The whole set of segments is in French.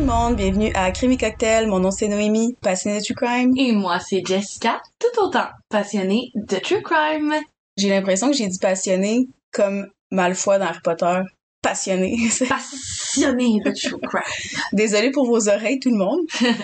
Bonjour tout le monde, bienvenue à Crime et Cocktail. Mon nom c'est Noémie, passionnée de true crime. Et moi, c'est Jessica, tout autant passionnée de true crime. J'ai l'impression que j'ai dit passionnée comme Malfoy dans Harry Potter. Passionnée. Désolée pour vos oreilles tout le monde.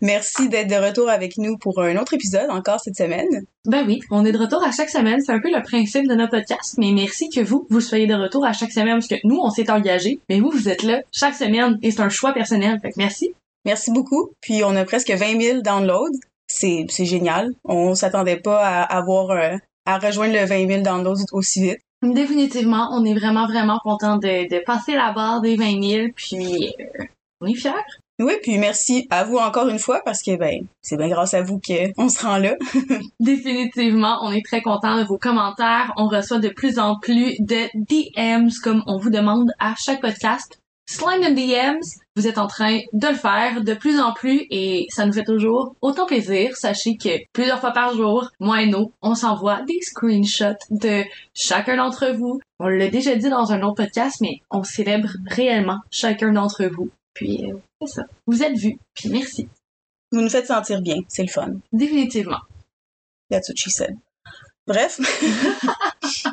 Merci d'être de retour avec nous pour un autre épisode encore cette semaine. Ben oui, on est de retour à chaque semaine. C'est un peu le principe de notre podcast, mais merci que vous, vous soyez de retour à chaque semaine parce que nous, on s'est engagés, mais vous, vous êtes là chaque semaine et c'est un choix personnel. Fait que merci. Merci beaucoup. Puis on a presque 20 000 downloads. C'est, c'est génial. On s'attendait pas à avoir, euh, à rejoindre le 20 000 downloads aussi vite. Définitivement, on est vraiment, vraiment content de, de passer la barre des 20 000, puis euh, on est fiers. Oui, puis merci à vous encore une fois parce que ben c'est bien grâce à vous qu'on se rend là. Définitivement, on est très content de vos commentaires. On reçoit de plus en plus de DMs comme on vous demande à chaque podcast. Slime and DMs, vous êtes en train de le faire de plus en plus et ça nous fait toujours autant plaisir. Sachez que plusieurs fois par jour, moi et nous, on s'envoie des screenshots de chacun d'entre vous. On l'a déjà dit dans un autre podcast, mais on célèbre réellement chacun d'entre vous. Puis euh, c'est ça. Vous êtes vus, puis merci. Vous nous faites sentir bien, c'est le fun. Définitivement. That's what she said. Bref.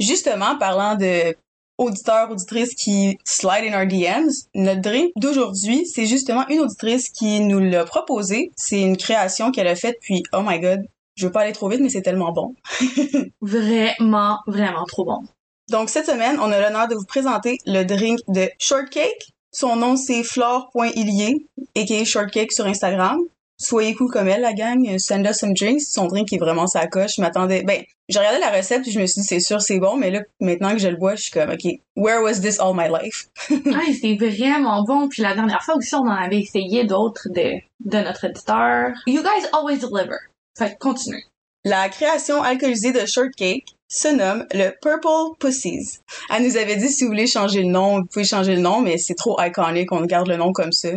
Justement, parlant de auditeurs, auditrices qui slide in our DMs, notre drink d'aujourd'hui, c'est justement une auditrice qui nous l'a proposé. C'est une création qu'elle a faite, puis oh my god, je veux pas aller trop vite, mais c'est tellement bon. Vraiment, vraiment trop bon. Donc cette semaine, on a l'honneur de vous présenter le drink de Shortcake. Son nom c'est flore.ilier, aka Shortcake sur Instagram. Soyez cool comme elle, la gang. Send us some drinks. Son drink est vraiment sa coche. Je m'attendais. Ben, j'ai regardé la recette puis je me suis dit c'est sûr c'est bon, mais là maintenant que je le bois, je suis comme ok, where was this all my life? Ouais, c'est vraiment bon. Puis la dernière fois aussi, on en avait essayé d'autres de, de notre éditeur. You guys always deliver. Fait continue. La création alcoolisée de Shortcake se nomme le Purple Pussies. Elle nous avait dit si vous voulez changer le nom, vous pouvez changer le nom, mais c'est trop iconique, on garde le nom comme ça.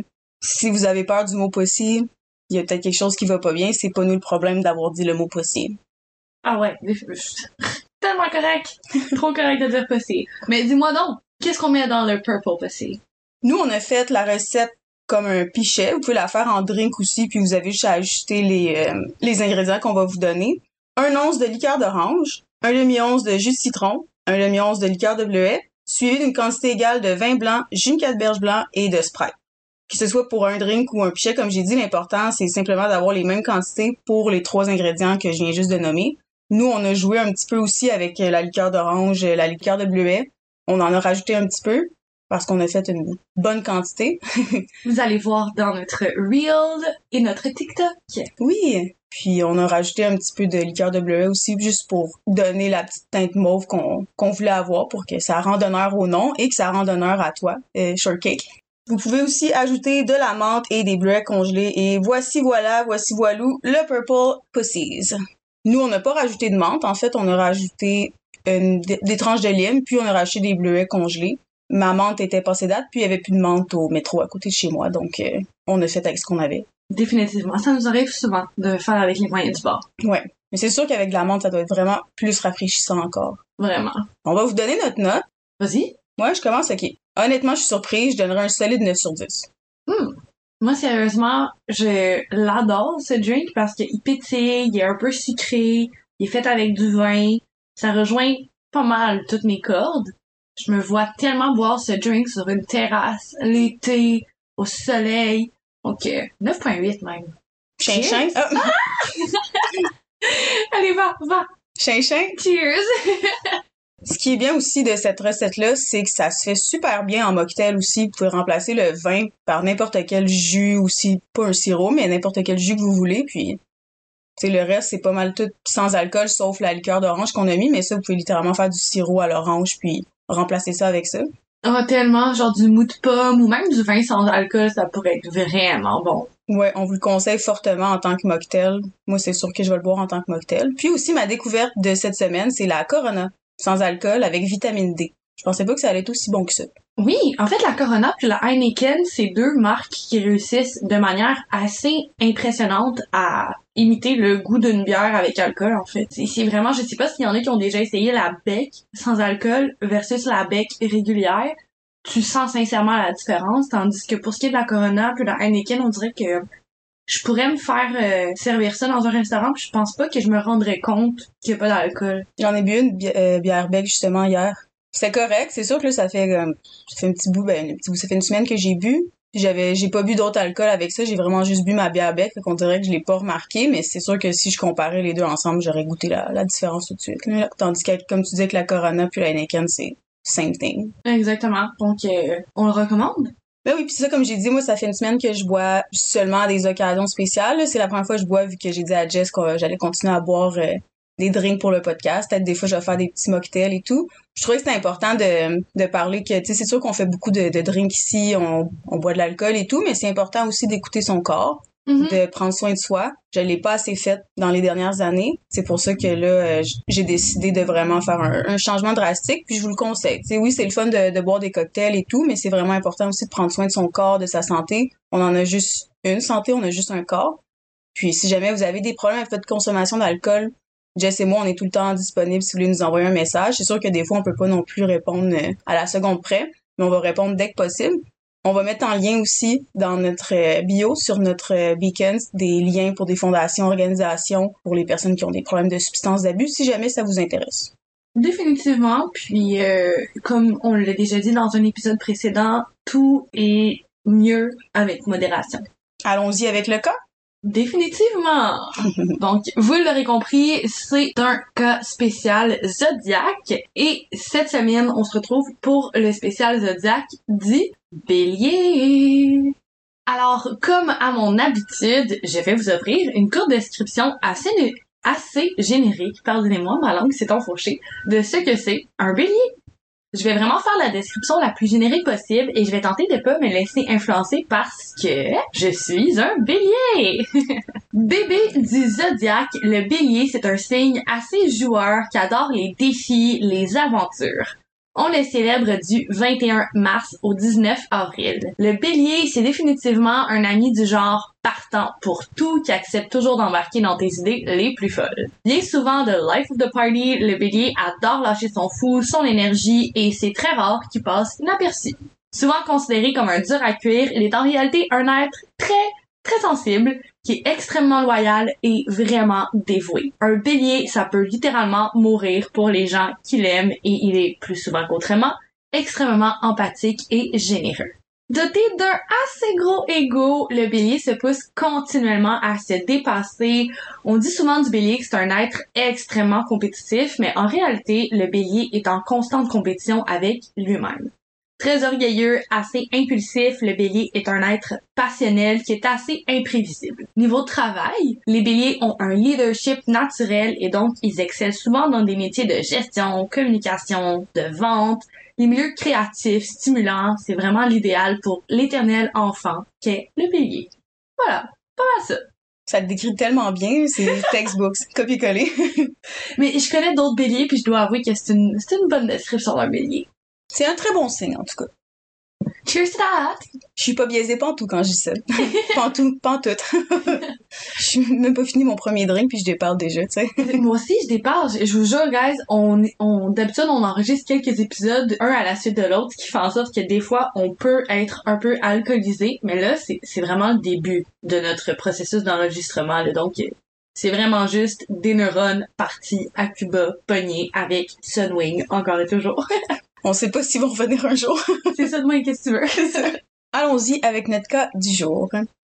Si vous avez peur du mot pussy, il y a peut-être quelque chose qui va pas bien, c'est pas nous le problème d'avoir dit le mot pussy. Ah ouais, tellement correct. Trop correct de dire pussy. Mais dis-moi donc, qu'est-ce qu'on met dans le purple pussy? Nous, on a fait la recette comme un pichet. Vous pouvez la faire en drink aussi, puis vous avez juste à ajuster les, euh, les ingrédients qu'on va vous donner. Un once de liqueur d'orange, un demi-once de jus de citron, un demi-once de liqueur de bleuet, suivi d'une quantité égale de vin blanc, jus de canneberge blanc et de Sprite. Que ce soit pour un drink ou un pichet, comme j'ai dit, l'important, c'est simplement d'avoir les mêmes quantités pour les trois ingrédients que je viens juste de nommer. Nous, on a joué un petit peu aussi avec la liqueur d'orange, la liqueur de bleuet. On en a rajouté un petit peu parce qu'on a fait une bonne quantité. Vous allez voir dans notre Reel et notre TikTok. Oui. Puis on a rajouté un petit peu de liqueur de bleuet aussi, juste pour donner la petite teinte mauve qu'on qu'on voulait avoir pour que ça rende honneur au nom et que ça rende honneur à toi, euh, Shortcake. Vous pouvez aussi ajouter de la menthe et des bleuets congelés et voici voilà, voici voilou, le Purple Pussies. Nous, on n'a pas rajouté de menthe. En fait, on a rajouté une- des tranches de lime, puis on a rajouté des bleuets congelés. Ma menthe était passée date, puis il y avait plus de menthe au métro à côté de chez moi, donc euh, on a fait avec ce qu'on avait. Définitivement. Ça nous arrive souvent de faire avec les moyens du bord. Ouais. Mais c'est sûr qu'avec de la menthe, ça doit être vraiment plus rafraîchissant encore. Vraiment. On va vous donner notre note. Vas-y. Moi, je commence, ok. Honnêtement, je suis surprise, je donnerais un solide 9 sur 10. Hmm. Moi, sérieusement, je l'adore, ce drink, parce qu'il pétille, il est un peu sucré, il est fait avec du vin. Ça rejoint pas mal toutes mes cordes. Je me vois tellement boire ce drink sur une terrasse, l'été, au soleil. Donc, euh, 9.8 même. Chin chin. Ah, Allez, va, va. chin. Cheers. Ce qui est bien aussi de cette recette-là, c'est que ça se fait super bien en mocktail aussi. Vous pouvez remplacer le vin par n'importe quel jus aussi, pas un sirop, mais n'importe quel jus que vous voulez. Puis, tu le reste, c'est pas mal tout sans alcool, sauf la liqueur d'orange qu'on a mis. Mais ça, vous pouvez littéralement faire du sirop à l'orange, puis remplacer ça avec ça. Oh, tellement, genre du mou de pomme ou même du vin sans alcool, ça pourrait être vraiment bon. Ouais, on vous le conseille fortement en tant que mocktail. Moi, c'est sûr que je vais le boire en tant que mocktail. Puis aussi, ma découverte de cette semaine, c'est la Corona, sans alcool, avec vitamine D. Je pensais pas que ça allait être aussi bon que ça. Oui, en fait, la Corona puis la Heineken, c'est deux marques qui réussissent de manière assez impressionnante à imiter le goût d'une bière avec alcool, en fait. C'est vraiment, je sais pas s'il y en a qui ont déjà essayé la bec sans alcool versus la bec régulière. tu sens sincèrement la différence, tandis que pour ce qui est de la Corona puis de la Heineken, on dirait que je pourrais me faire euh, servir ça dans un restaurant puis je pense pas que je me rendrais compte qu'il y a pas d'alcool. J'en ai bu une bi- euh, bière bec justement hier. C'était correct, c'est sûr que là, ça fait, euh, ça fait un petit bout, ben, un petit bout, ça fait une semaine que j'ai bu. J'avais, j'ai pas bu d'autre alcool avec ça, j'ai vraiment juste bu ma bière bec, qu'on dirait que je l'ai pas remarqué, mais c'est sûr que si je comparais les deux ensemble, j'aurais goûté la, la différence tout de suite. là. Tandis que, comme tu disais que la Corona puis la Heineken, c'est same thing. Exactement. Donc, euh, on le recommande. Ben oui, puis ça, comme j'ai dit, moi, ça fait une semaine que je bois seulement à des occasions spéciales. C'est la première fois que je bois, vu que j'ai dit à Jess que j'allais continuer à boire euh, des drinks pour le podcast. Peut-être des fois, je vais faire des petits mocktails et tout. Je trouvais que c'était important de, de parler que, tu sais, c'est sûr qu'on fait beaucoup de, de drinks ici, on, on boit de l'alcool et tout, mais c'est important aussi d'écouter son corps Mhm. de prendre soin de soi. Je l'ai pas assez fait dans les dernières années. C'est pour ça que là, euh, j'ai décidé de vraiment faire un, changement drastique. Puis je vous le conseille. Tu sais, oui, c'est le fun de, de boire des cocktails et tout, mais c'est vraiment important aussi de prendre soin de son corps, de sa santé. On en a juste une santé, on a juste un corps. Puis si jamais vous avez des problèmes avec votre consommation d'alcool, Jess et moi, on est tout le temps disponibles si vous voulez nous envoyer un message. C'est sûr que des fois, on peut pas non plus répondre euh, à la seconde près, mais on va répondre dès que possible. On va mettre en lien aussi dans notre euh, bio sur notre euh, Beacons des liens pour des fondations, organisations pour les personnes qui ont des problèmes de substances d'abus si jamais ça vous intéresse. Définitivement. Puis, euh, comme on l'a déjà dit dans un épisode précédent, tout est mieux avec modération. Allons-y avec le cas. Définitivement. Donc, vous l'aurez compris, c'est un cas spécial Zodiac. Et cette semaine, on se retrouve pour le spécial Zodiac dit Bélier. Alors, comme à mon habitude, je vais vous offrir une courte description assez, assez générique, pardonnez-moi, ma langue s'est enfourchée, de ce que c'est un bélier. Je vais vraiment faire la description la plus générique possible et je vais tenter de pas me laisser influencer parce que je suis un bélier. Bébé du zodiaque, le bélier, c'est un signe assez joueur qui adore les défis, les aventures. On le célèbre du 21 mars au 19 avril. Le bélier, c'est définitivement un ami du genre partant pour tout qui accepte toujours d'embarquer dans tes idées les plus folles. Bien souvent de life of the party, le bélier adore lâcher son fou, son énergie et c'est très rare qu'il passe inaperçu. Souvent considéré comme un dur à cuire, il est en réalité un être très très sensible, qui est extrêmement loyal et vraiment dévoué. Un bélier, ça peut littéralement mourir pour les gens qui l'aiment et il est plus souvent qu'autrement extrêmement empathique et généreux. Doté d'un assez gros ego, le bélier se pousse continuellement à se dépasser. On dit souvent du bélier que c'est un être extrêmement compétitif, mais en réalité, le bélier est en constante compétition avec lui-même. Très orgueilleux, assez impulsif, le bélier est un être passionnel qui est assez imprévisible. Niveau travail, les béliers ont un leadership naturel et donc ils excellent souvent dans des métiers de gestion, communication, de vente. Les milieux créatifs, stimulants, c'est vraiment l'idéal pour l'éternel enfant qu'est le bélier. Voilà, pas mal ça. Ça te décrit tellement bien, c'est textbooks, copier-coller. Mais je connais d'autres béliers puis je dois avouer que c'est une, c'est une bonne description d'un bélier. C'est un très bon signe, en tout cas. Cheers to that! Je suis pas biaisée pantoute quand je dis ça. pantoute, pantoute. Je suis même pas fini mon premier drink puis je déparle déjà, tu sais. Moi aussi, je départ. Je, vous jure, guys, on, on, d'habitude, on enregistre quelques épisodes, un à la suite de l'autre, ce qui fait en sorte que des fois, on peut être un peu alcoolisé. Mais là, c'est, vraiment le début de notre processus d'enregistrement. Donc, c'est vraiment juste des neurones partis à Cuba, pognés avec Sunwing, encore et toujours. On sait pas s'ils vont revenir un jour. c'est Sunwing, qu'est-ce que tu veux? Allons-y avec notre cas du jour.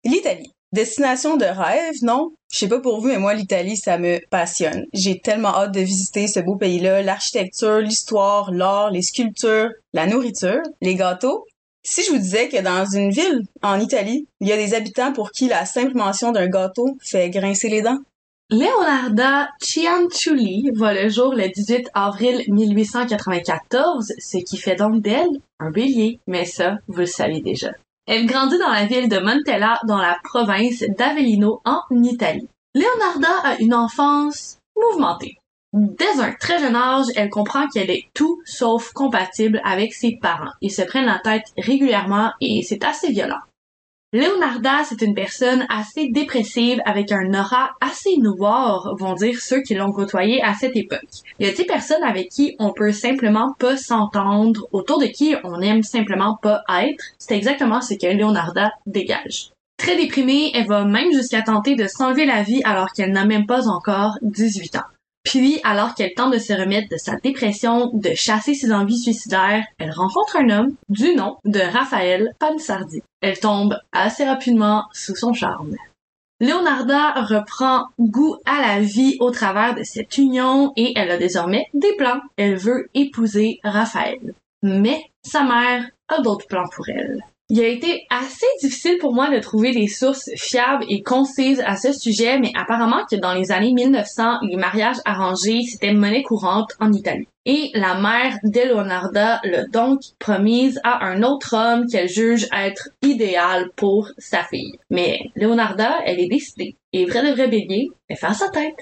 L'Italie. Destination de rêve, non? Je sais pas pour vous, mais moi, l'Italie, ça me passionne. J'ai tellement hâte de visiter ce beau pays-là. L'architecture, l'histoire, l'art, les sculptures, la nourriture, les gâteaux. Si je vous disais que dans une ville, en Italie, il y a des habitants pour qui la simple mention d'un gâteau fait grincer les dents? Leonarda Cianciulli voit le jour le 18 avril 1894, ce qui fait donc d'elle un bélier, mais ça, vous le savez déjà. Elle grandit dans la ville de Montella, dans la province d'Avellino, en Italie. Leonarda a une enfance mouvementée. Dès un très jeune âge, elle comprend qu'elle est tout sauf compatible avec ses parents. Ils se prennent la tête régulièrement et c'est assez violent. Leonarda, c'est une personne assez dépressive avec un aura assez noir, vont dire ceux qui l'ont côtoyé à cette époque. Il y a des personnes avec qui on peut simplement pas s'entendre, autour de qui on aime simplement pas être. C'est exactement ce que Leonarda dégage. Très déprimée, elle va même jusqu'à tenter de s'enlever la vie alors qu'elle n'a même pas encore 18 ans. Puis, alors qu'elle tente de se remettre de sa dépression, de chasser ses envies suicidaires, elle rencontre un homme du nom de Raphaël Pansardi. Elle tombe assez rapidement sous son charme. Leonarda reprend goût à la vie au travers de cette union et elle a désormais des plans. Elle veut épouser Raphaël. Mais sa mère a d'autres plans pour elle. Il a été assez difficile pour moi de trouver des sources fiables et concises à ce sujet, mais apparemment que dans les années 1900, les mariages arrangés, c'était monnaie courante en Italie. Et la mère de Leonarda l'a donc promise à un autre homme qu'elle juge être idéal pour sa fille. Mais Leonarda, elle est décidée. Et vrai de vrai bélier, elle fait à sa tête.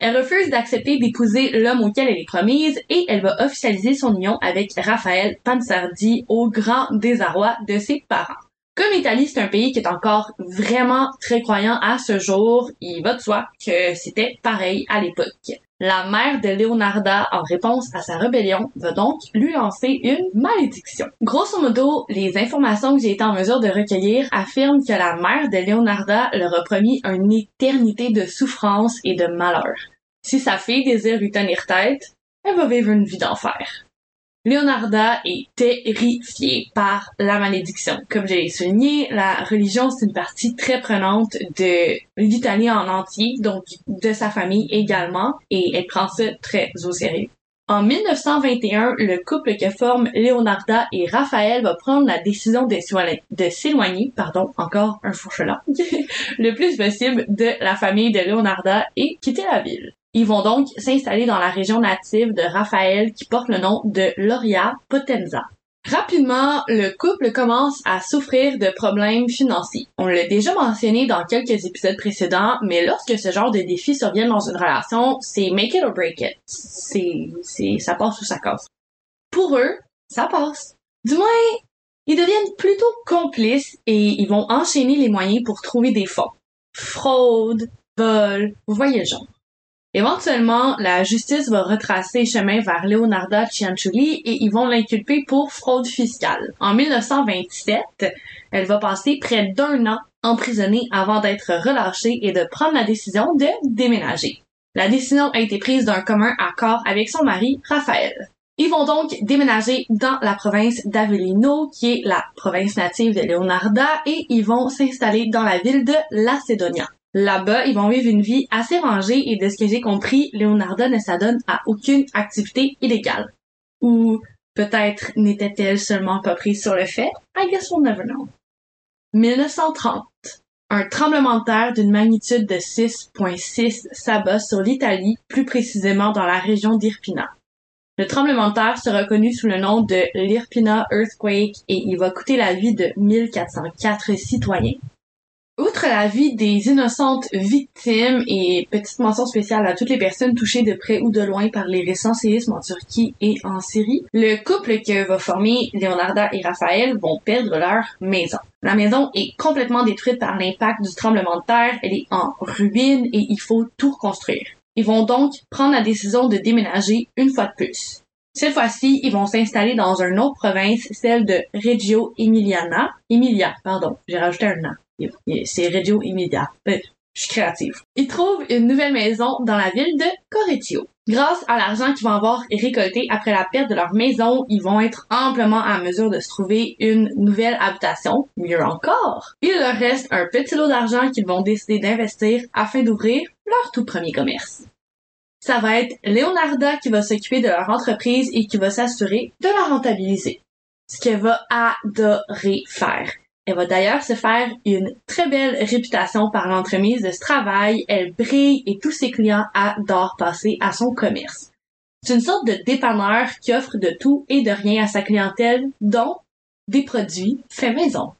Elle refuse d'accepter d'épouser l'homme auquel elle est promise et elle va officialiser son union avec Raphaël Pansardi au grand désarroi de ses parents. Comme l'Italie, c'est un pays qui est encore vraiment très croyant à ce jour, il va de soi que c'était pareil à l'époque. La mère de Leonarda, en réponse à sa rébellion, va donc lui lancer une malédiction. Grosso modo, les informations que j'ai été en mesure de recueillir affirment que la mère de Leonarda leur a promis une éternité de souffrance et de malheur. Si sa fille désire lui tenir tête, elle va vivre une vie d'enfer. Leonarda est terrifiée par la malédiction. Comme je l'ai souligné, la religion, c'est une partie très prenante de l'Italie en entier, donc de sa famille également, et elle prend ça très au sérieux. En 1921, le couple que forment Leonarda et Raphaël va prendre la décision de s'éloigner, pardon, encore un fourchelat, le plus possible de la famille de Leonarda et quitter la ville. Ils vont donc s'installer dans la région native de Raphaël qui porte le nom de Loria Potenza. Rapidement, le couple commence à souffrir de problèmes financiers. On l'a déjà mentionné dans quelques épisodes précédents, mais lorsque ce genre de défis surviennent dans une relation, c'est make it or break it. C'est, c'est, ça passe ou ça casse. Pour eux, ça passe. Du moins, ils deviennent plutôt complices et ils vont enchaîner les moyens pour trouver des fonds. Fraude, vol, vous voyez le genre. Éventuellement, la justice va retracer chemin vers Leonarda Cianciulli et ils vont l'inculper pour fraude fiscale. En 1927, elle va passer près d'un an emprisonnée avant d'être relâchée et de prendre la décision de déménager. La décision a été prise d'un commun accord avec son mari, Raphaël. Ils vont donc déménager dans la province d'Avellino, qui est la province native de Leonarda, et ils vont s'installer dans la ville de Lacedonia. Là-bas, ils vont vivre une vie assez rangée et de ce que j'ai compris, Leonarda ne s'adonne à aucune activité illégale. Ou peut-être n'était-elle seulement pas prise sur le fait? I guess we'll never know. 1930. Un tremblement de terre d'une magnitude de 6.6 s'abat sur l'Italie, plus précisément dans la région d'Irpina. Le tremblement de terre sera connu sous le nom de l'Irpina Earthquake et il va coûter la vie de 1404 citoyens. Outre la vie des innocentes victimes et petite mention spéciale à toutes les personnes touchées de près ou de loin par les récents séismes en Turquie et en Syrie, le couple que va former Leonarda et Raphaël vont perdre leur maison. La maison est complètement détruite par l'impact du tremblement de terre, elle est en ruine et il faut tout reconstruire. Ils vont donc prendre la décision de déménager une fois de plus. Cette fois-ci, ils vont s'installer dans une autre province, celle de Reggio Emiliana. Emilia, pardon, j'ai rajouté un an. C'est Reggio Emilia. Euh, je suis créative. Ils trouvent une nouvelle maison dans la ville de Correggio. Grâce à l'argent qu'ils vont avoir récolté après la perte de leur maison, ils vont être amplement à mesure de se trouver une nouvelle habitation. Mieux encore, il leur reste un petit lot d'argent qu'ils vont décider d'investir afin d'ouvrir leur tout premier commerce. Ça va être Leonarda qui va s'occuper de leur entreprise et qui va s'assurer de la rentabiliser. Ce qu'elle va adorer faire. Elle va d'ailleurs se faire une très belle réputation par l'entremise de ce travail. Elle brille et tous ses clients adorent passer à son commerce. C'est une sorte de dépanneur qui offre de tout et de rien à sa clientèle, dont des produits faits maison.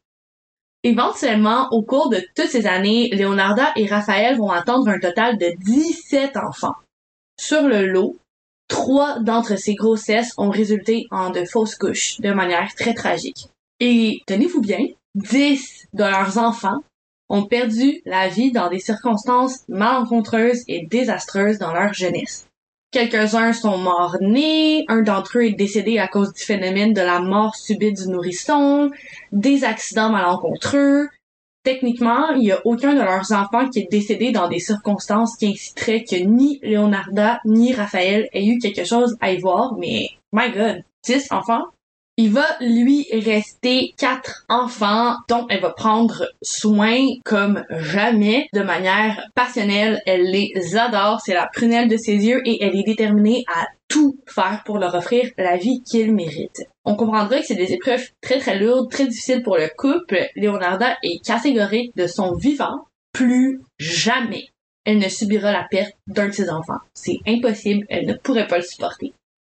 Éventuellement, au cours de toutes ces années, Leonarda et Raphaël vont attendre un total de 17 enfants. Sur le lot, trois d'entre ces grossesses ont résulté en de fausses couches de manière très tragique. Et tenez-vous bien, dix de leurs enfants ont perdu la vie dans des circonstances malencontreuses et désastreuses dans leur jeunesse. Quelques-uns sont morts-nés, un d'entre eux est décédé à cause du phénomène de la mort subite du nourrisson, des accidents malencontreux. Techniquement, il y a aucun de leurs enfants qui est décédé dans des circonstances qui inciteraient que ni Leonarda ni Raphaël aient eu quelque chose à y voir, mais my god, six enfants? Il va lui rester quatre enfants dont elle va prendre soin comme jamais, de manière passionnelle. Elle les adore, c'est la prunelle de ses yeux et elle est déterminée à tout faire pour leur offrir la vie qu'ils méritent. On comprendra que c'est des épreuves très très lourdes, très difficiles pour le couple. Leonarda est catégorique de son vivant. Plus jamais elle ne subira la perte d'un de ses enfants. C'est impossible, elle ne pourrait pas le supporter.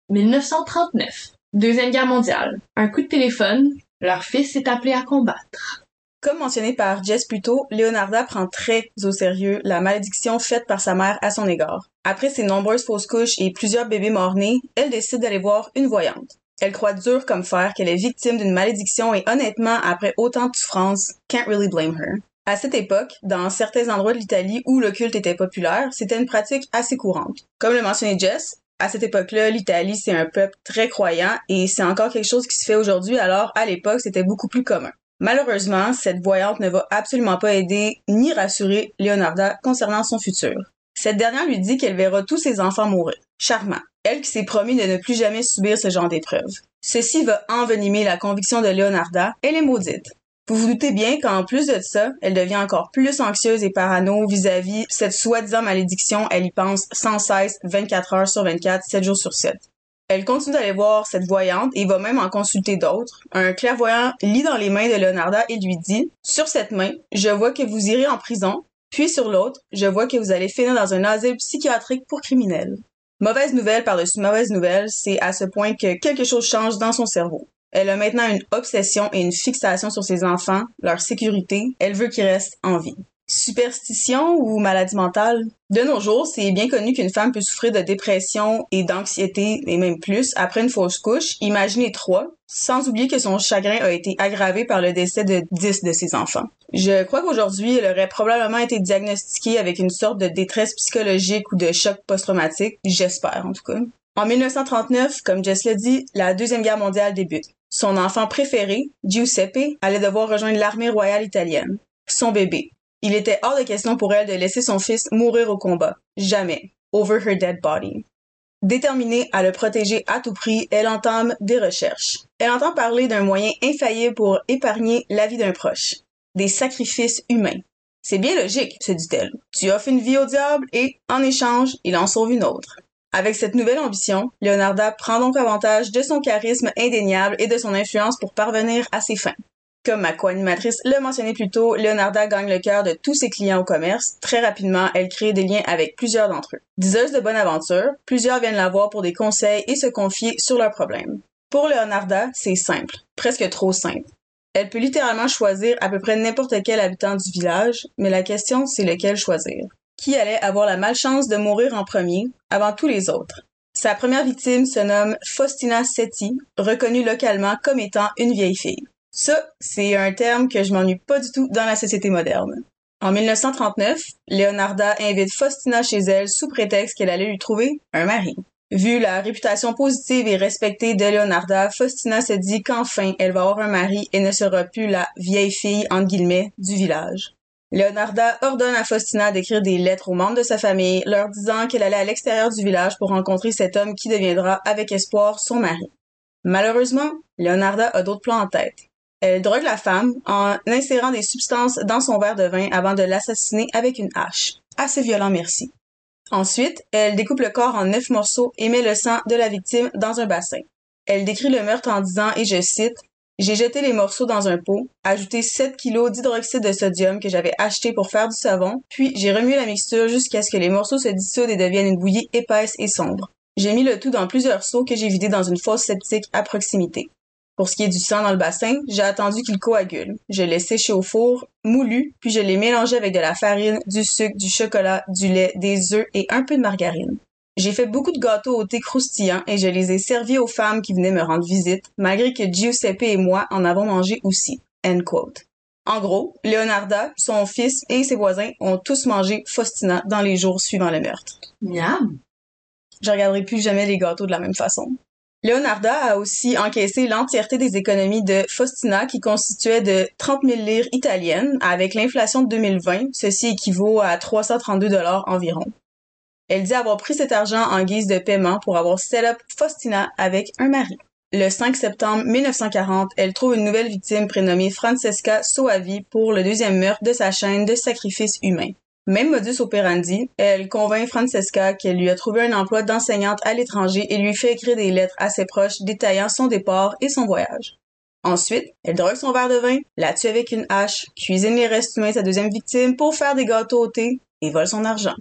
1939. Deuxième guerre mondiale. Un coup de téléphone, leur fils est appelé à combattre. Comme mentionné par Jess plus tôt, Leonarda prend très au sérieux la malédiction faite par sa mère à son égard. Après ses nombreuses fausses couches et plusieurs bébés morts-nés, elle décide d'aller voir une voyante. Elle croit dur comme fer qu'elle est victime d'une malédiction et honnêtement, après autant de souffrance, can't really blame her. À cette époque, dans certains endroits de l'Italie où le culte était populaire, c'était une pratique assez courante. Comme le mentionnait Jess, à cette époque-là, l'Italie, c'est un peuple très croyant et c'est encore quelque chose qui se fait aujourd'hui, alors à l'époque, c'était beaucoup plus commun. Malheureusement, cette voyante ne va absolument pas aider ni rassurer Leonarda concernant son futur. Cette dernière lui dit qu'elle verra tous ses enfants mourir. Charmant. Elle qui s'est promis de ne plus jamais subir ce genre d'épreuve. Ceci va envenimer la conviction de Leonarda, elle est maudite. Vous vous doutez bien qu'en plus de ça, elle devient encore plus anxieuse et parano vis-à-vis cette soi-disant malédiction. Elle y pense sans cesse 24 heures sur 24, 7 jours sur 7. Elle continue d'aller voir cette voyante et va même en consulter d'autres. Un clairvoyant lit dans les mains de Leonarda et lui dit Sur cette main, je vois que vous irez en prison, puis sur l'autre, je vois que vous allez finir dans un asile psychiatrique pour criminels. Mauvaise nouvelle par-dessus mauvaise nouvelle, c'est à ce point que quelque chose change dans son cerveau. Elle a maintenant une obsession et une fixation sur ses enfants, leur sécurité. Elle veut qu'ils restent en vie. Superstition ou maladie mentale? De nos jours, c'est bien connu qu'une femme peut souffrir de dépression et d'anxiété, et même plus, après une fausse couche. Imaginez trois, sans oublier que son chagrin a été aggravé par le décès de dix de ses enfants. Je crois qu'aujourd'hui, elle aurait probablement été diagnostiquée avec une sorte de détresse psychologique ou de choc post-traumatique. J'espère, en tout cas. En 1939, comme Jess l'a dit, la Deuxième Guerre mondiale débute. Son enfant préféré, Giuseppe, allait devoir rejoindre l'armée royale italienne. Son bébé. Il était hors de question pour elle de laisser son fils mourir au combat. Jamais. Over her dead body. Déterminée à le protéger à tout prix, elle entame des recherches. Elle entend parler d'un moyen infaillible pour épargner la vie d'un proche. Des sacrifices humains. C'est bien logique, se dit-elle. Tu offres une vie au diable et, en échange, il en sauve une autre. Avec cette nouvelle ambition, Leonarda prend donc avantage de son charisme indéniable et de son influence pour parvenir à ses fins. Comme ma co-animatrice le mentionnait plus tôt, Leonarda gagne le cœur de tous ses clients au commerce. Très rapidement, elle crée des liens avec plusieurs d'entre eux. Diseuse de bonne aventure, plusieurs viennent la voir pour des conseils et se confier sur leurs problèmes. Pour Leonarda, c'est simple, presque trop simple. Elle peut littéralement choisir à peu près n'importe quel habitant du village, mais la question c'est lequel choisir? Qui allait avoir la malchance de mourir en premier, avant tous les autres. Sa première victime se nomme Faustina Setti, reconnue localement comme étant une vieille fille. Ça, c'est un terme que je m'ennuie pas du tout dans la société moderne. En 1939, Leonarda invite Faustina chez elle sous prétexte qu'elle allait lui trouver un mari. Vu la réputation positive et respectée de Leonarda, Faustina se dit qu'enfin elle va avoir un mari et ne sera plus la vieille fille entre du village. Leonarda ordonne à Faustina d'écrire des lettres aux membres de sa famille, leur disant qu'elle allait à l'extérieur du village pour rencontrer cet homme qui deviendra, avec espoir, son mari. Malheureusement, Leonarda a d'autres plans en tête. Elle drogue la femme en insérant des substances dans son verre de vin avant de l'assassiner avec une hache. Assez violent, merci. Ensuite, elle découpe le corps en neuf morceaux et met le sang de la victime dans un bassin. Elle décrit le meurtre en disant, et je cite, j'ai jeté les morceaux dans un pot, ajouté 7 kg d'hydroxyde de sodium que j'avais acheté pour faire du savon, puis j'ai remué la mixture jusqu'à ce que les morceaux se dissoudent et deviennent une bouillie épaisse et sombre. J'ai mis le tout dans plusieurs seaux que j'ai vidés dans une fosse septique à proximité. Pour ce qui est du sang dans le bassin, j'ai attendu qu'il coagule. Je l'ai séché au four, moulu, puis je l'ai mélangé avec de la farine, du sucre, du chocolat, du lait, des œufs et un peu de margarine. J'ai fait beaucoup de gâteaux au thé croustillant et je les ai servis aux femmes qui venaient me rendre visite, malgré que Giuseppe et moi en avons mangé aussi. End quote. En gros, Leonarda, son fils et ses voisins ont tous mangé Faustina dans les jours suivant le meurtre. Miam. Je regarderai plus jamais les gâteaux de la même façon. Leonarda a aussi encaissé l'entièreté des économies de Faustina qui constituaient de 30 000 lires italiennes. Avec l'inflation de 2020, ceci équivaut à 332 dollars environ. Elle dit avoir pris cet argent en guise de paiement pour avoir set up Faustina avec un mari. Le 5 septembre 1940, elle trouve une nouvelle victime prénommée Francesca Soavi pour le deuxième meurtre de sa chaîne de sacrifices humains. Même modus operandi, elle convainc Francesca qu'elle lui a trouvé un emploi d'enseignante à l'étranger et lui fait écrire des lettres à ses proches détaillant son départ et son voyage. Ensuite, elle drogue son verre de vin, la tue avec une hache, cuisine les restes humains de sa deuxième victime pour faire des gâteaux au thé et vole son argent.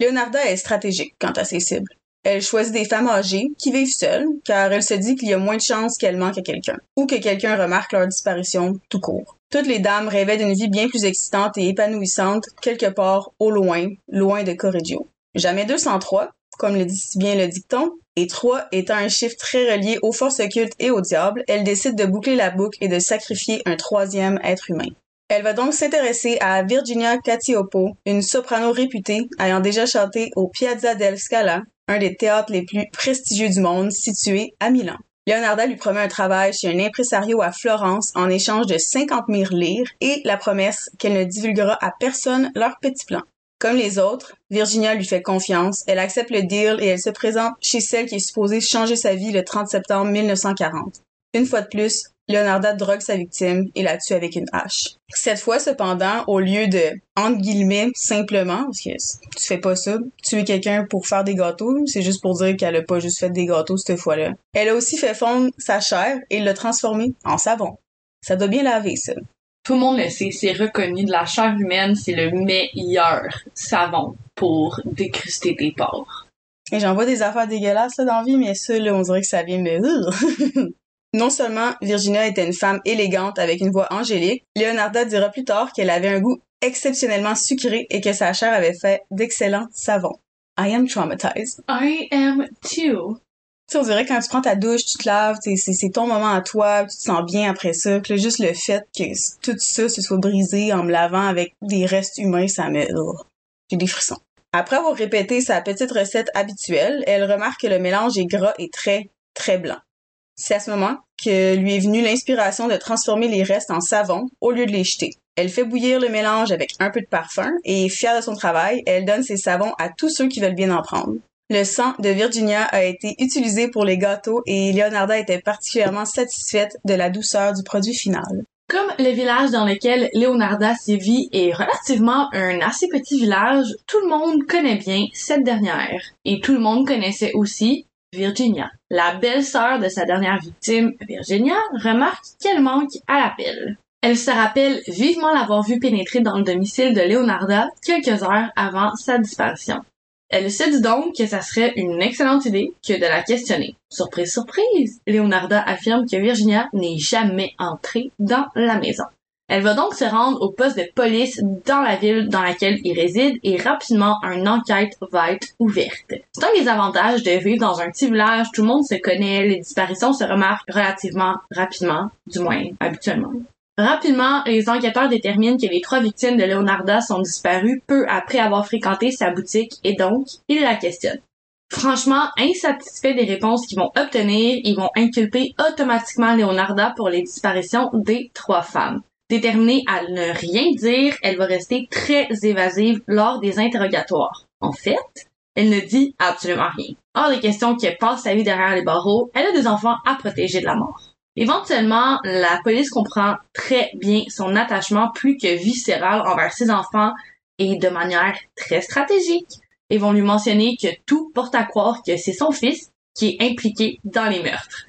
Leonarda est stratégique quant à ses cibles. Elle choisit des femmes âgées qui vivent seules, car elle se dit qu'il y a moins de chances qu'elles manquent à quelqu'un, ou que quelqu'un remarque leur disparition tout court. Toutes les dames rêvaient d'une vie bien plus excitante et épanouissante, quelque part au loin, loin de Correggio. Jamais 203, comme le dit si bien le dicton, et 3 étant un chiffre très relié aux forces occultes et au diable, elle décide de boucler la boucle et de sacrifier un troisième être humain. Elle va donc s'intéresser à Virginia Catiopo, une soprano réputée ayant déjà chanté au Piazza del Scala, un des théâtres les plus prestigieux du monde situé à Milan. Leonarda lui promet un travail chez un impresario à Florence en échange de 50 000 lire et la promesse qu'elle ne divulguera à personne leur petit plan. Comme les autres, Virginia lui fait confiance, elle accepte le deal et elle se présente chez celle qui est supposée changer sa vie le 30 septembre 1940. Une fois de plus, Leonarda drogue sa victime et la tue avec une hache. Cette fois, cependant, au lieu de, entre guillemets, simplement, parce que tu fais pas ça, tuer quelqu'un pour faire des gâteaux, c'est juste pour dire qu'elle a pas juste fait des gâteaux cette fois-là. Elle a aussi fait fondre sa chair et l'a transformée en savon. Ça doit bien laver, ça. Tout le monde le sait, c'est reconnu. De la chair humaine, c'est le meilleur savon pour décruster tes pores. Et j'en vois des affaires dégueulasses là, dans la vie, mais ça, là, on dirait que ça vient me... Non seulement Virginia était une femme élégante avec une voix angélique, Leonarda dira plus tard qu'elle avait un goût exceptionnellement sucré et que sa chair avait fait d'excellents savons. I am traumatized. I am too. Tu on dirait quand tu prends ta douche, tu te laves, c'est ton moment à toi, tu te sens bien après ça. Puis juste le fait que tout ça se soit brisé en me lavant avec des restes humains, ça me... Oh, J'ai des frissons. Après avoir répété sa petite recette habituelle, elle remarque que le mélange est gras et très, très blanc. C'est à ce moment que lui est venue l'inspiration de transformer les restes en savon au lieu de les jeter. Elle fait bouillir le mélange avec un peu de parfum et, fière de son travail, elle donne ses savons à tous ceux qui veulent bien en prendre. Le sang de Virginia a été utilisé pour les gâteaux et Leonarda était particulièrement satisfaite de la douceur du produit final. Comme le village dans lequel Leonarda sévit est relativement un assez petit village, tout le monde connaît bien cette dernière. Et tout le monde connaissait aussi Virginia. La belle-sœur de sa dernière victime, Virginia, remarque qu'elle manque à l'appel. Elle se rappelle vivement l'avoir vue pénétrer dans le domicile de Leonarda quelques heures avant sa disparition. Elle se dit donc que ça serait une excellente idée que de la questionner. Surprise, surprise! Leonarda affirme que Virginia n'est jamais entrée dans la maison. Elle va donc se rendre au poste de police dans la ville dans laquelle il réside et rapidement une enquête va être ouverte. C'est un des avantages de vivre dans un petit village, tout le monde se connaît, les disparitions se remarquent relativement rapidement, du moins habituellement. Rapidement, les enquêteurs déterminent que les trois victimes de Leonarda sont disparues peu après avoir fréquenté sa boutique et donc, ils la questionnent. Franchement, insatisfaits des réponses qu'ils vont obtenir, ils vont inculper automatiquement Leonarda pour les disparitions des trois femmes. Déterminée à ne rien dire, elle va rester très évasive lors des interrogatoires. En fait, elle ne dit absolument rien. Hors des questions qu'elle passe sa vie derrière les barreaux, elle a des enfants à protéger de la mort. Éventuellement, la police comprend très bien son attachement plus que viscéral envers ses enfants et de manière très stratégique. Ils vont lui mentionner que tout porte à croire que c'est son fils qui est impliqué dans les meurtres.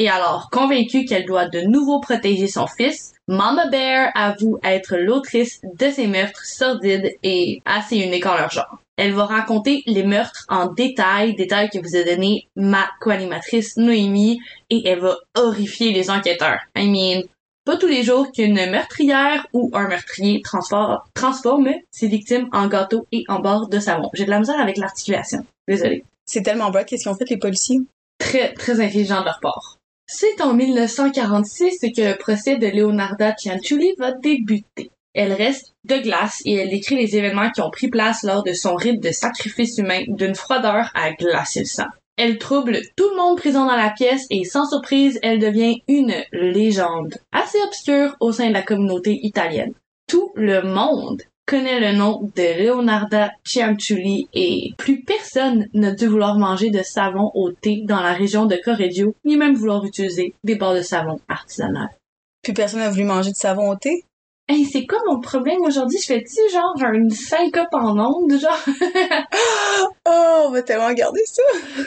Et alors, convaincue qu'elle doit de nouveau protéger son fils, Mama Bear avoue être l'autrice de ces meurtres sordides et assez uniques en leur genre. Elle va raconter les meurtres en détail, détails que vous a donné ma co-animatrice Noémie, et elle va horrifier les enquêteurs. I mean, pas tous les jours qu'une meurtrière ou un meurtrier transforme, transforme ses victimes en gâteaux et en barres de savon. J'ai de la misère avec l'articulation. Désolée. C'est tellement bas qu'est-ce qu'ils ont fait les policiers? Très, très intelligent de leur part. C'est en 1946 que le procès de Leonarda Cianciulli va débuter. Elle reste de glace et elle décrit les événements qui ont pris place lors de son rite de sacrifice humain d'une froideur à glacer le sang. Elle trouble tout le monde présent dans la pièce et sans surprise, elle devient une légende assez obscure au sein de la communauté italienne. Tout le monde connaît le nom de Leonarda Cianciulli et plus personne n'a dû vouloir manger de savon au thé dans la région de Correggio, ni même vouloir utiliser des barres de savon artisanales. Plus personne n'a voulu manger de savon au thé? Hey, c'est quoi mon problème aujourd'hui? Je fais-tu genre une syncope en ondes, genre? oh, on va tellement garder ça!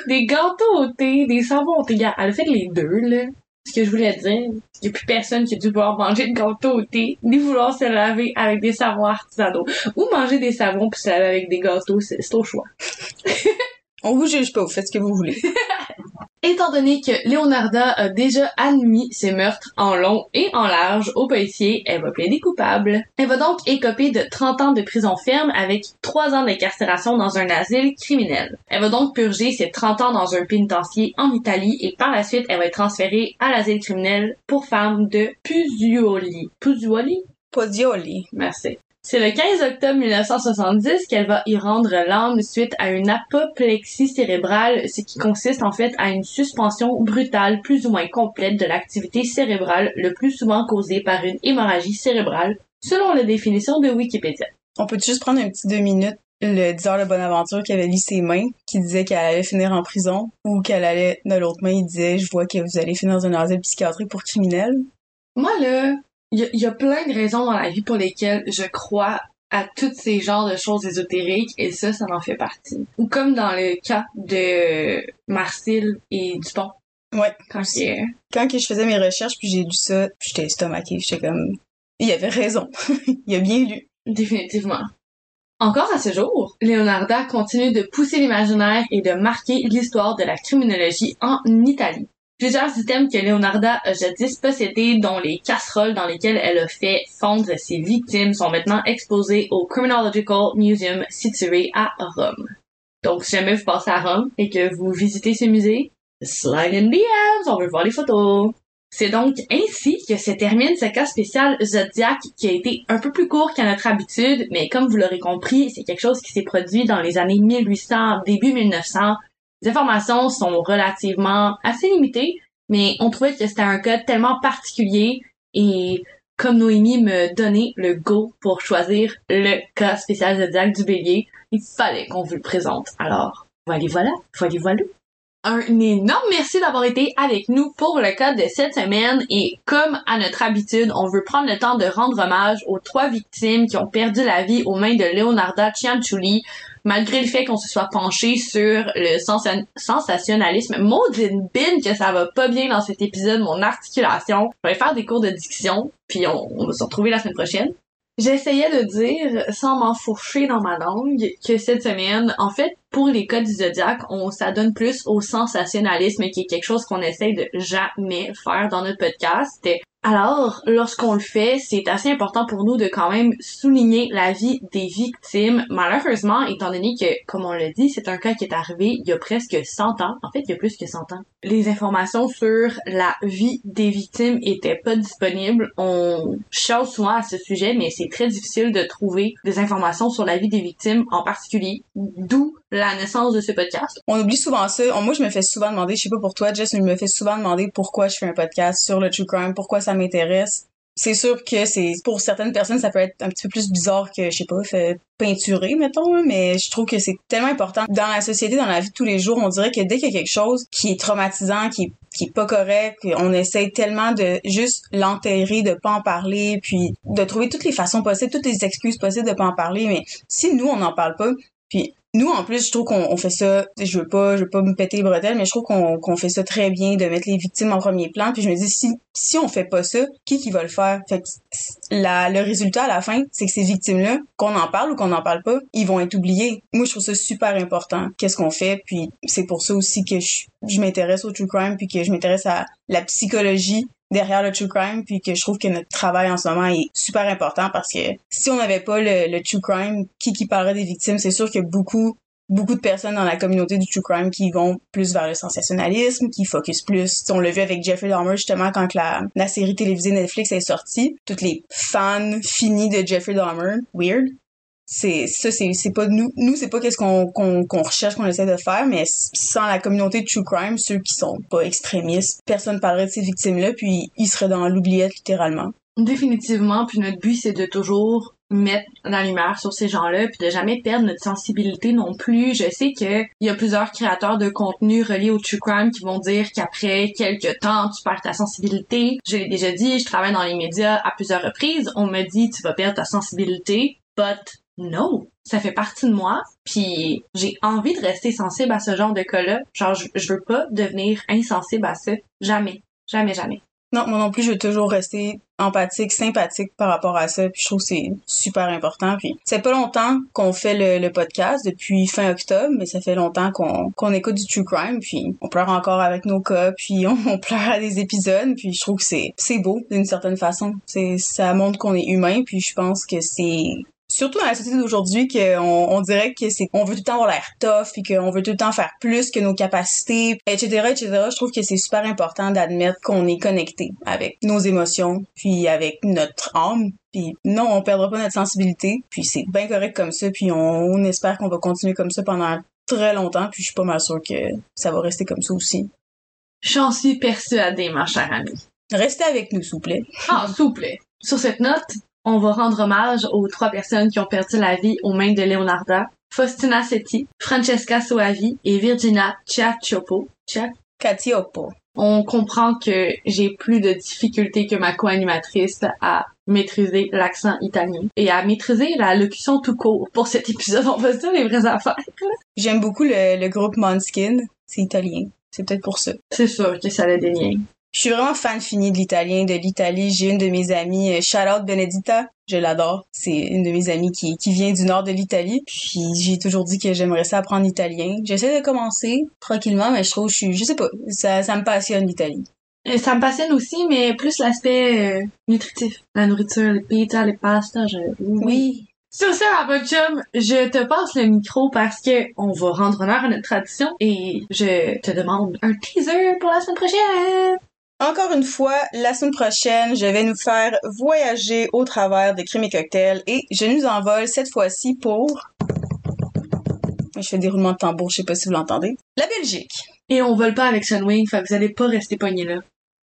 Des gâteaux au thé, des savons au thé. Elle a fait les deux, là. Ce que je voulais dire, il n'y a plus personne qui a dû vouloir manger de gâteau au thé, ni vouloir se laver avec des savons artisanaux. Ou manger des savons puis se laver avec des gâteaux, c'est au choix. On vous juge pas, vous faites ce que vous voulez. Étant donné que Leonarda a déjà admis ses meurtres en long et en large au policier, elle va plaider coupable. Elle va donc écoper de 30 ans de prison ferme avec 3 ans d'incarcération dans un asile criminel. Elle va donc purger ses 30 ans dans un pénitencier en Italie et par la suite, elle va être transférée à l'asile criminel pour femmes de Puzioli. Puzioli? Puzioli. Merci. C'est le 15 octobre 1970 qu'elle va y rendre l'âme suite à une apoplexie cérébrale, ce qui consiste en fait à une suspension brutale plus ou moins complète de l'activité cérébrale, le plus souvent causée par une hémorragie cérébrale, selon la définition de Wikipédia. On peut juste prendre un petit deux minutes le diseur de Bonaventure qui avait lu ses mains, qui disait qu'elle allait finir en prison, ou qu'elle allait, de l'autre main, il disait, je vois que vous allez finir dans un asile psychiatrique pour criminels. Moi, là, il y, a plein de raisons dans la vie pour lesquelles je crois à tous ces genres de choses ésotériques et ça, ça en fait partie. Ou comme dans le cas de Marcille et Dupont. Ouais. Quand, quand que je faisais mes recherches puis j'ai lu ça, j'étais estomaquée, j'étais comme il avait raison. il a bien lu. Définitivement. Encore à ce jour, Leonarda continue de pousser l'imaginaire et de marquer l'histoire de la criminologie en Italie. Plusieurs items que Leonarda a jadis possédés, dont les casseroles dans lesquelles elle a fait fondre ses victimes, sont maintenant exposés au Criminological Museum situé à Rome. Donc, si jamais vous passez à Rome et que vous visitez ce musée, slide in DMs, on veut voir les photos. C'est donc ainsi que se termine ce cas spécial Zodiac qui a été un peu plus court qu'à notre habitude, mais comme vous l'aurez compris, c'est quelque chose qui s'est produit dans les années 1800, début 1900, les informations sont relativement assez limitées, mais on trouvait que c'était un cas tellement particulier et comme Noémie me donnait le go pour choisir le cas spécial zodiac du bélier, il fallait qu'on vous le présente. Alors, voilà, voilà, voilà, voilà. Un énorme merci d'avoir été avec nous pour le cas de cette semaine et comme à notre habitude, on veut prendre le temps de rendre hommage aux trois victimes qui ont perdu la vie aux mains de Leonarda Cianciulli, malgré le fait qu'on se soit penché sur le sensationnalisme. Maudine bin que ça va pas bien dans cet épisode, mon articulation. Je vais faire des cours de diction, puis on, va se retrouver la semaine prochaine. J'essayais de dire, sans m'enfourcher dans ma langue, que cette semaine, en fait, pour les cas du zodiaque, on s'adonne plus au sensationnalisme, qui est quelque chose qu'on essaye de jamais faire dans notre podcast. Alors, lorsqu'on le fait, c'est assez important pour nous de quand même souligner la vie des victimes. Malheureusement, étant donné que, comme on l'a dit, c'est un cas qui est arrivé il y a presque 100 ans. En fait, il y a plus que 100 ans. Les informations sur la vie des victimes étaient pas disponibles. On cherche souvent à ce sujet, mais c'est très difficile de trouver des informations sur la vie des victimes en particulier. D'où la naissance de ce podcast. On oublie souvent ça. Moi, je me fais souvent demander, je sais pas pour toi, Jess, mais je me fais souvent demander pourquoi je fais un podcast sur le true crime, pourquoi ça m'intéresse. C'est sûr que c'est pour certaines personnes ça peut être un petit peu plus bizarre que je sais pas peinturer mettons mais je trouve que c'est tellement important dans la société dans la vie de tous les jours on dirait que dès qu'il y a quelque chose qui est traumatisant qui est, qui est pas correct on essaye tellement de juste l'enterrer de pas en parler puis de trouver toutes les façons possibles toutes les excuses possibles de pas en parler mais si nous on n'en parle pas puis nous, en plus, je trouve qu'on fait ça, je veux pas, je veux pas me péter les bretelles, mais je trouve qu'on fait ça très bien de mettre les victimes en premier plan. Puis je me dis, si, si on fait pas ça, qui qui va le faire? Fait que le résultat à la fin, c'est que ces victimes-là, qu'on en parle ou qu'on n'en parle pas, ils vont être oubliés. Moi, je trouve ça super important. Qu'est-ce qu'on fait? Puis c'est pour ça aussi que je, je m'intéresse au true crime, puis que je m'intéresse à la psychologie derrière le true crime puis que je trouve que notre travail en ce moment est super important parce que si on n'avait pas le, true crime qui qui parlerait des victimes? C'est sûr que beaucoup beaucoup de personnes dans la communauté du true crime qui vont plus vers le sensationnalisme, qui focus plus. On l'a vu avec Jeffrey Dahmer justement quand la, la série télévisée Netflix est sortie. Toutes les fans finis de Jeffrey Dahmer, weird, c'est ça c'est c'est pas nous nous c'est pas qu'est-ce qu'on qu'on qu'on recherche qu'on essaie de faire mais sans la communauté de true crime ceux qui sont pas extrémistes personne parlerait de ces victimes là puis ils seraient dans l'oubliette littéralement Définitivement, puis notre but c'est de toujours mettre la lumière sur ces gens-là, puis de jamais perdre notre sensibilité non plus. Je sais que il y a plusieurs créateurs de contenu reliés au true crime qui vont dire qu'après quelques temps, tu perds ta sensibilité. Je l'ai déjà dit, je travaille dans les médias à plusieurs reprises. On me dit tu vas perdre ta sensibilité, but no, ça fait partie de moi, puis j'ai envie de rester sensible à ce genre de cas-là. Genre, je, je veux pas devenir insensible à ça. Jamais. Jamais, jamais. Non, moi non plus, je veux toujours rester empathique, sympathique par rapport à ça. Puis je trouve que c'est super important. Puis c'est pas longtemps qu'on fait le, podcast depuis fin octobre, mais ça fait longtemps qu'on écoute du true crime. Puis on pleure encore avec nos cas, puis on, pleure à des épisodes. Puis je trouve que c'est c'est beau d'une certaine façon. C'est ça montre qu'on est humain. Puis je pense que c'est surtout dans la société d'aujourd'hui qu'on on dirait que c'est on veut tout le temps avoir l'air tough et qu'on veut tout le temps faire plus que nos capacités etc etc je trouve que c'est super important d'admettre qu'on est connecté avec nos émotions puis avec notre âme. Puis non on perdra pas notre sensibilité puis c'est bien correct comme ça puis on, on espère qu'on va continuer comme ça pendant très longtemps puis je suis pas mal sûre que ça va rester comme ça aussi. J'en suis persuadée ma chère amie. Restez avec nous s'il vous plaît. Ah s'il vous plaît. Sur cette note on va rendre hommage aux trois personnes qui ont perdu la vie aux mains de Leonarda, Faustina Setti, Francesca Soavi et Virginia Ciaccioppo. Cacioppo. On comprend que j'ai plus de difficultés que ma co-animatrice à maîtriser l'accent italien et à maîtriser la locution tout court pour cet épisode. On va se dire les vraies affaires. J'aime beaucoup le, le groupe Måneskin. C'est italien. C'est peut-être pour ça. C'est sûr que ça a des liens. Je suis vraiment fan fini de l'italien, de l'Italie. J'ai une de mes amies, euh, shout out Benedita, je l'adore. C'est une de mes amies qui, qui vient du nord de l'Italie. Puis j'ai toujours dit que j'aimerais ça apprendre l'italien. J'essaie de commencer tranquillement, mais je trouve, je suis, je sais pas, ça, ça me passionne l'Italie. Et ça me passionne aussi, mais plus l'aspect euh, nutritif. La nourriture, les pizzas, les pastas, je... Oui. Sur ce, ma bonne chum, je te passe le micro parce que on va rendre honneur à notre tradition et je te demande un teaser pour la semaine prochaine. Encore une fois, la semaine prochaine, je vais nous faire voyager au travers de Crime et Cocktail et je nous envole cette fois-ci pour... Je fais des roulements de tambour, je sais pas si vous l'entendez. La Belgique. Et on vole pas avec Sunwing, fait vous allez pas rester pognés là.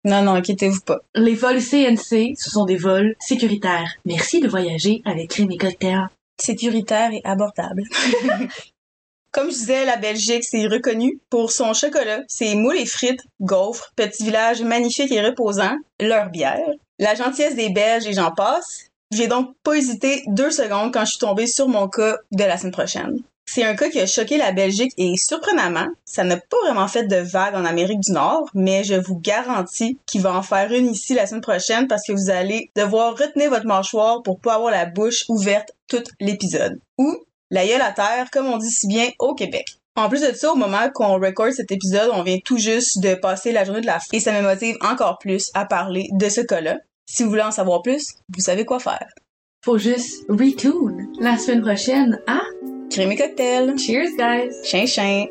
Non, non, inquiétez-vous pas. Les vols CNC, ce sont des vols sécuritaires. Merci de voyager avec Crime et Cocktail. Sécuritaire et abordable. Comme je disais, la Belgique, c'est reconnu pour son chocolat, ses moules et frites, gaufres, petit village magnifique et reposant, leur bière, la gentillesse des Belges et j'en passe. J'ai donc pas hésité deux secondes quand je suis tombée sur mon cas de la semaine prochaine. C'est un cas qui a choqué la Belgique et surprenamment, ça n'a pas vraiment fait de vague en Amérique du Nord, mais je vous garantis qu'il va en faire une ici la semaine prochaine parce que vous allez devoir retenir votre mâchoire pour pas avoir la bouche ouverte tout l'épisode. Ou la gueule à terre, comme on dit si bien au Québec. En plus de ça, au moment qu'on record cet épisode, on vient tout juste de passer la journée de la fête et ça me motive encore plus à parler de ce cas-là. Si vous voulez en savoir plus, vous savez quoi faire. Faut juste retune la semaine prochaine à Crème et cocktail. Cheers, guys! Chin chin.